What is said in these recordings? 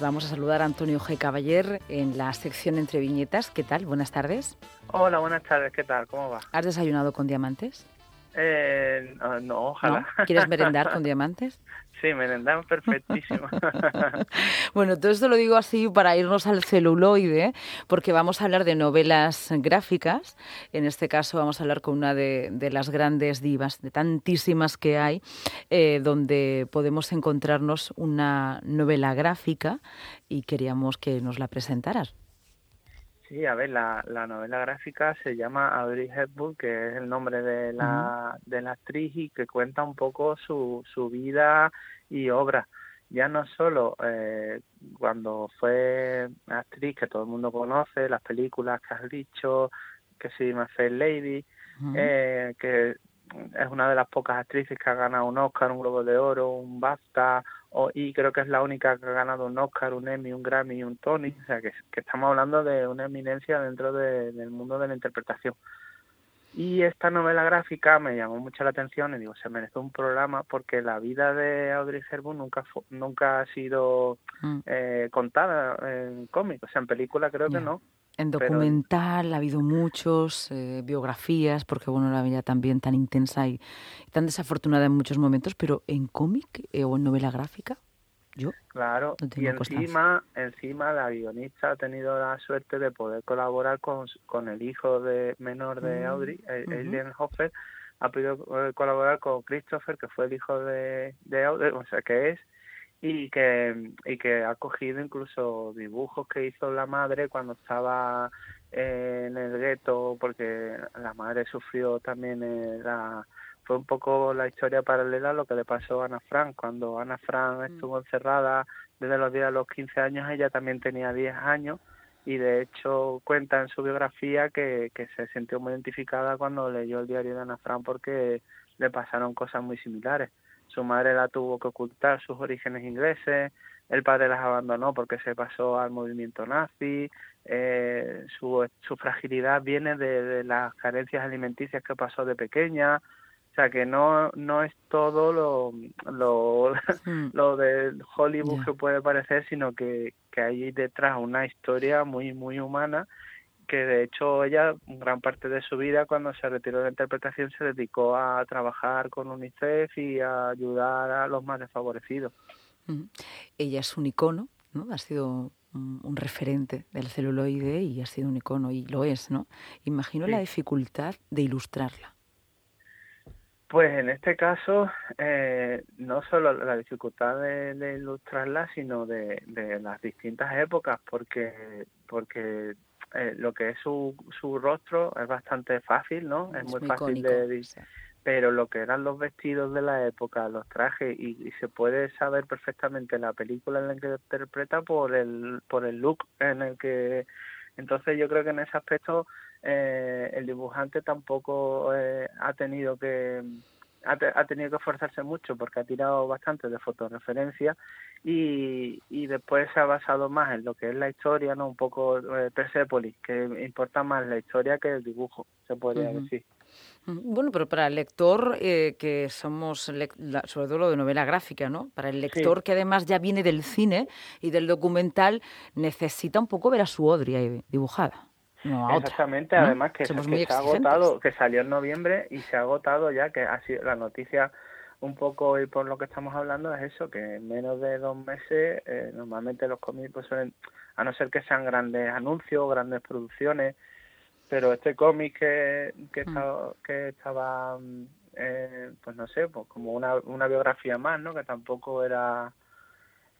vamos a saludar a Antonio G. Caballer en la sección Entre Viñetas. ¿Qué tal? Buenas tardes. Hola, buenas tardes. ¿Qué tal? ¿Cómo va? ¿Has desayunado con diamantes? Eh, no, ojalá. ¿Quieres merendar con diamantes? Sí, merendar perfectísimo. bueno, todo esto lo digo así para irnos al celuloide, porque vamos a hablar de novelas gráficas. En este caso vamos a hablar con una de, las grandes divas, de tantísimas que hay, eh, donde podemos encontrarnos una novela gráfica y queríamos que nos la presentaras. Sí, a ver, la, la novela gráfica se llama Audrey Hepburn, que es el nombre de la, de la actriz y que cuenta un poco su, su vida y obra. Ya no solo eh, cuando fue actriz, que todo el mundo conoce, las películas que has dicho, que se llama Fair Lady, eh, que es una de las pocas actrices que ha ganado un Oscar, un Globo de Oro, un BAFTA, y creo que es la única que ha ganado un Oscar, un Emmy, un Grammy y un Tony, o sea que, estamos hablando de una eminencia dentro del mundo de la interpretación. Y esta novela gráfica me llamó mucho la atención y digo, se merece un programa porque la vida de Audrey Hepburn nunca nunca ha sido mm. eh, contada en cómic, o sea, en película creo que no. En documental ha habido muchos, eh, biografías, porque bueno, la vida también tan intensa y, tan desafortunada en muchos momentos, pero en cómic eh, o en novela gráfica, yo Claro, y encima, encima la guionista ha tenido la suerte de poder colaborar con, con el hijo de menor de Audrey, uh Hoffer, ha podido colaborar con Christopher, que fue el hijo de, de Audrey, o sea que es y que, y que ha cogido incluso dibujos que hizo la madre cuando estaba en el gueto, porque la madre sufrió también eh, la, fue un poco la historia paralela a lo que le pasó a Ana Frank. Cuando Ana Frank mm. estuvo encerrada desde los días de los 15 años, ella también tenía 10 años y de hecho cuenta en su biografía que, que se sintió muy identificada cuando leyó el diario de Ana Frank porque le pasaron cosas muy similares su madre la tuvo que ocultar sus orígenes ingleses, el padre las abandonó porque se pasó al movimiento nazi, eh, su, su fragilidad viene de, las carencias alimenticias que pasó de pequeña, o sea que no no es todo lo lo, hmm. lo de Hollywood que puede parecer, sino que, que hay detrás una historia muy muy humana que de hecho ella gran parte de su vida cuando se retiró de la interpretación se dedicó a trabajar con UNICEF y a ayudar a los más desfavorecidos. Ella es un icono, ¿no? Ha sido un, referente del celuloide y ha sido un icono y lo es, ¿no? Imagino la dificultad de ilustrarla. Pues en este caso, eh, no solo la dificultad de, ilustrarla, sino de, de, las distintas épocas, porque, porque eh, lo que es su, su rostro es bastante fácil, ¿no? Es, muy, fácil de... Pero lo que eran los vestidos de la época, los trajes, y, se puede saber perfectamente la película en la que interpreta por el, por el look en el que... Entonces yo creo que en ese aspecto eh, el dibujante tampoco eh, ha tenido que ha, tenido que esforzarse mucho porque ha tirado bastante de fotoreferencia y, y después se ha basado más en lo que es la historia, no un poco eh, Persepolis, que importa más la historia que el dibujo, se podría decir. Bueno, pero para el lector eh, que somos, sobre todo lo de novela gráfica, ¿no? Para el lector que además ya viene del cine y del documental, necesita un poco ver a su Odria dibujada. Exactamente, además que, se ha agotado, que salió en noviembre y se ha agotado ya, que ha sido la noticia un poco y por lo que estamos hablando es eso, que en menos de dos meses eh, normalmente los cómics pues suelen, a no ser que sean grandes anuncios, grandes producciones, pero este cómic que, que, mm. estaba, que estaba eh, pues no sé, pues como una, una biografía más, ¿no? Que tampoco era...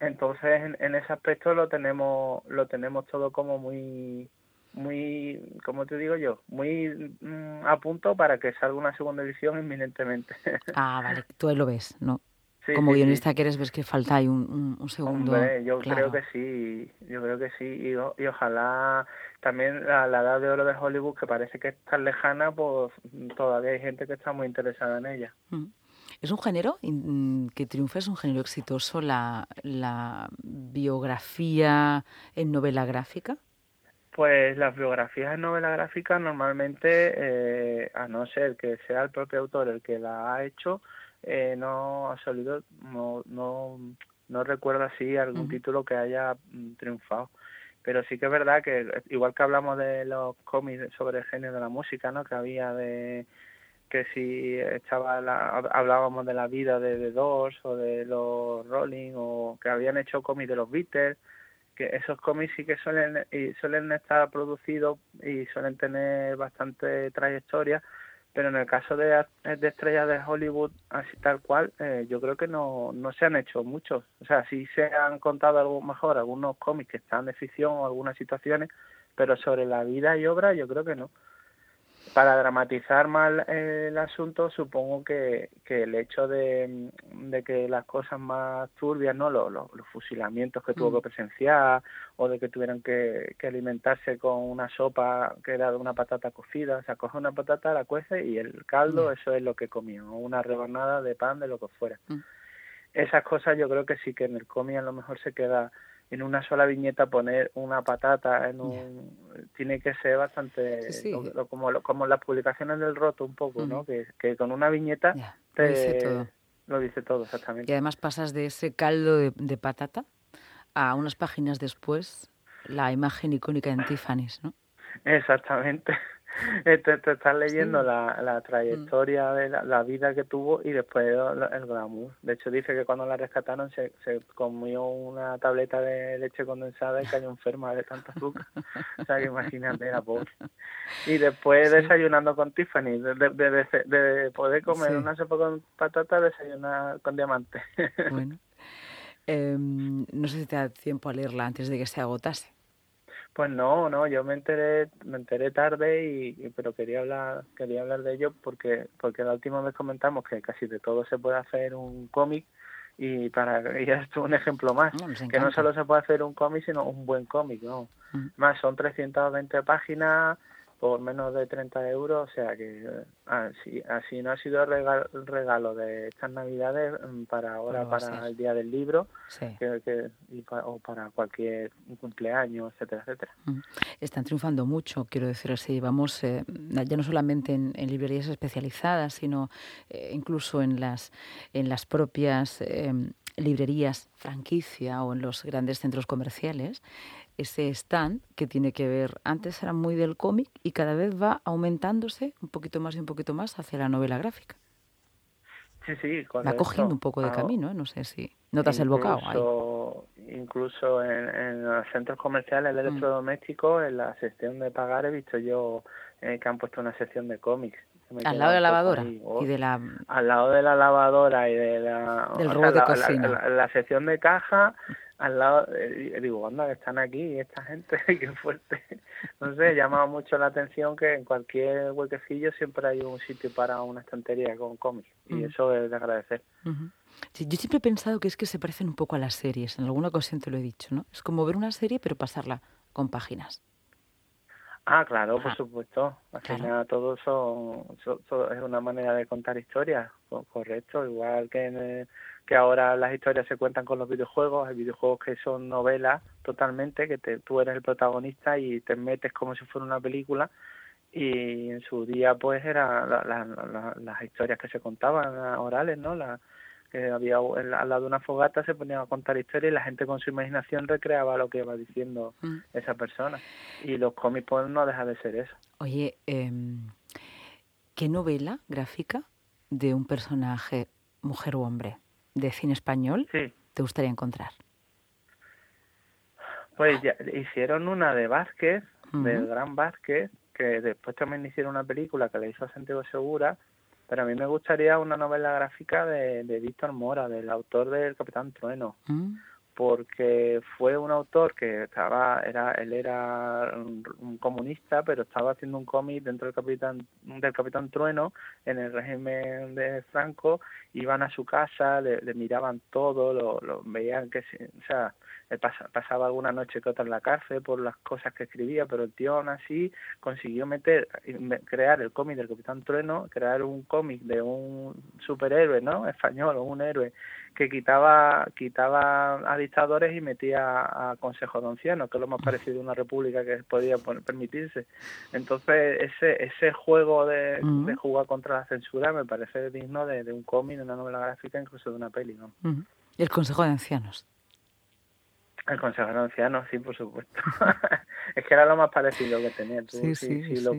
Entonces en, en ese aspecto lo tenemos lo tenemos todo como muy muy, como te digo yo, muy mm, a punto para que salga una segunda edición inminentemente. Ah, vale, tú ahí lo ves, ¿no? Como guionista quieres ves que falta ahí un, un, segundo. Hombre, yo creo que sí, yo creo que sí, y, y ojalá también la, la, edad de oro de Hollywood, que parece que es tan lejana, pues todavía hay gente que está muy interesada en ella. Mm. ¿Es un género que triunfa? ¿Es un género exitoso la, la biografía en novela gráfica? Pues las biografías en novela gráfica normalmente, eh, a no ser que sea el propio autor el que la ha hecho, eh, no ha salido, no, no, no recuerdo así algún título que haya mm, triunfado. Pero sí que es verdad que igual que hablamos de los cómics sobre el genio de la música no que había de que si estaba hablábamos de la vida de The Doors o de los Rolling o que habían hecho cómics de los Beatles que esos cómics sí que suelen y suelen estar producidos y suelen tener bastante trayectoria pero en el caso de, estrellas de Hollywood así tal cual eh, yo creo que no, no se han hecho muchos. O sea sí se han contado algo mejor algunos cómics que están de ficción o algunas situaciones pero sobre la vida y obra yo creo que no para dramatizar mal el asunto, supongo que, que el hecho de, que las cosas más turbias, ¿no? Los, los, fusilamientos que tuvo mm. que presenciar, o de que tuvieran que, que, alimentarse con una sopa que era de una patata cocida, o sea, coge una patata, la cuece y el caldo, mm. eso es lo que comía, o una rebanada de pan, de lo que fuera. Mm. Esas cosas yo creo que sí que en el cómic a lo mejor se queda en una sola viñeta poner una patata en un tiene que ser bastante como como las publicaciones del roto un poco no que, que con una viñeta te, lo dice todo. lo dice todo exactamente. Y además pasas de ese caldo de, patata a unas páginas después la imagen icónica de Tiffany's no exactamente te, te, estás leyendo la, la trayectoria de la, vida que tuvo y después el, glamour. De hecho, dice que cuando la rescataron se, se comió una tableta de leche condensada y cayó enferma de tanta azúcar. o sea, que imagínate, la pobre. Y después desayunando con Tiffany, de, de, de, poder comer una sopa con patata, desayunar con diamante. bueno. Em, no sé si te da tiempo a leerla antes de que se agotase. Pues no, no, yo me enteré, me enteré tarde y, pero quería hablar, quería hablar de ello porque, porque la última vez comentamos que casi de todo se puede hacer un cómic y para y esto es un ejemplo más, que no solo se puede hacer un cómic sino un buen cómic, no, mm. más son 320 páginas por menos de 30 euros, o sea que así, así no ha sido regalo, regalo de estas navidades mm, para ahora, para el día del libro, que, o para cualquier cumpleaños, etcétera, etcétera. Están triunfando mucho, quiero decir así, vamos, eh, ya no solamente en, librerías especializadas, sino eh, incluso en las, en las propias eh, librerías franquicia o en los grandes centros comerciales ese stand que tiene que ver, antes era muy del cómic y cada vez va aumentándose un poquito más y un poquito más hacia la novela gráfica. Sí, sí, Va cogiendo un poco de camino, ¿eh? no sé si notas el bocado ahí. Incluso en, los centros comerciales de mm. electrodomésticos, en la sección de pagar, he visto yo eh, que han puesto una sección de cómics. Al lado de la lavadora oh, y de la... Al lado de la lavadora y de la... Del robot de cocina. la sección de caja al lado, eh, digo, anda, que están aquí esta gente, qué fuerte. No sé, llama mucho la atención que en cualquier huequecillo siempre hay un sitio para una estantería con cómics y mm. eso es de agradecer. yo siempre he pensado que es que se parecen un poco a las series, en alguna ocasión te lo he dicho, ¿no? Es como ver una serie pero pasarla con páginas. Ah, claro, por supuesto. Al final todo son, es una manera de contar historias, correcto. Igual que que ahora las historias se cuentan con los videojuegos, hay videojuegos que son novelas totalmente, que te, tú eres el protagonista y te metes como si fuera una película y en su día pues eran las historias que se contaban orales, ¿no? La, que había al lado de una fogata se ponían a contar historias y la gente con su imaginación recreaba lo que iba diciendo mm. esa persona. Y los cómics pues no deja de ser eso. Oye, eh, ¿qué novela gráfica de un personaje, mujer o hombre, de cine español te gustaría encontrar? Pues ya, hicieron una de Vázquez, del Gran Vázquez, que después también hicieron una película que le hizo a Santiago Segura, pero a mí me gustaría una novela gráfica de, de Víctor Mora, del autor del Capitán Trueno. Mm. Porque fue un autor que estaba era él era un, comunista pero estaba haciendo un cómic dentro del capitán del capitán trueno en el régimen de Franco iban a su casa le, miraban todo lo, lo veían que o sea pasaba alguna noche que otra en la cárcel por las cosas que escribía, pero el tío aún así consiguió meter, crear el cómic del Capitán Trueno, crear un cómic de un superhéroe, ¿no? Español o un héroe que quitaba quitaba a dictadores y metía a consejos de ancianos, que es lo más parecido a una república que podía permitirse. Entonces, ese ese juego de, jugar contra la censura me parece digno de, un cómic, de una novela gráfica, incluso de una peli, ¿no? El Consejo de Ancianos. El Consejo de Ancianos, sí, por supuesto. es que era lo más parecido que tenía. sí, sí, Lo,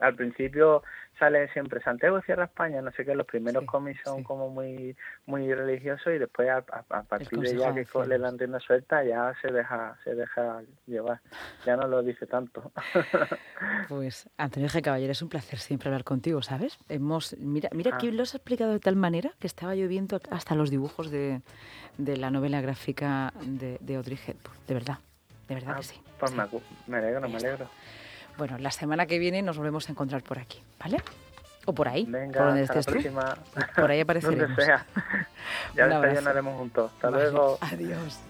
al principio sale siempre Santiago cierra España, no sé qué, los primeros cómics son como muy muy religiosos y después a, partir de ya que le dan una suelta ya se deja se deja llevar, ya no lo dice tanto. pues Antonio G. Caballero, es un placer siempre hablar contigo, ¿sabes? Hemos Mira, mira que ah. lo has explicado de tal manera que estaba lloviendo hasta los dibujos de, de la novela gráfica de, de Audrey Hepburn, de verdad, de verdad ah, que sí. Pues me, me alegro, me alegro. Bueno, la semana que viene nos volvemos a encontrar por aquí, ¿vale? O por ahí, Venga, por donde estés tú. Por ahí apareceremos. Donde sea. Ya desayunaremos juntos. Hasta luego. Adiós.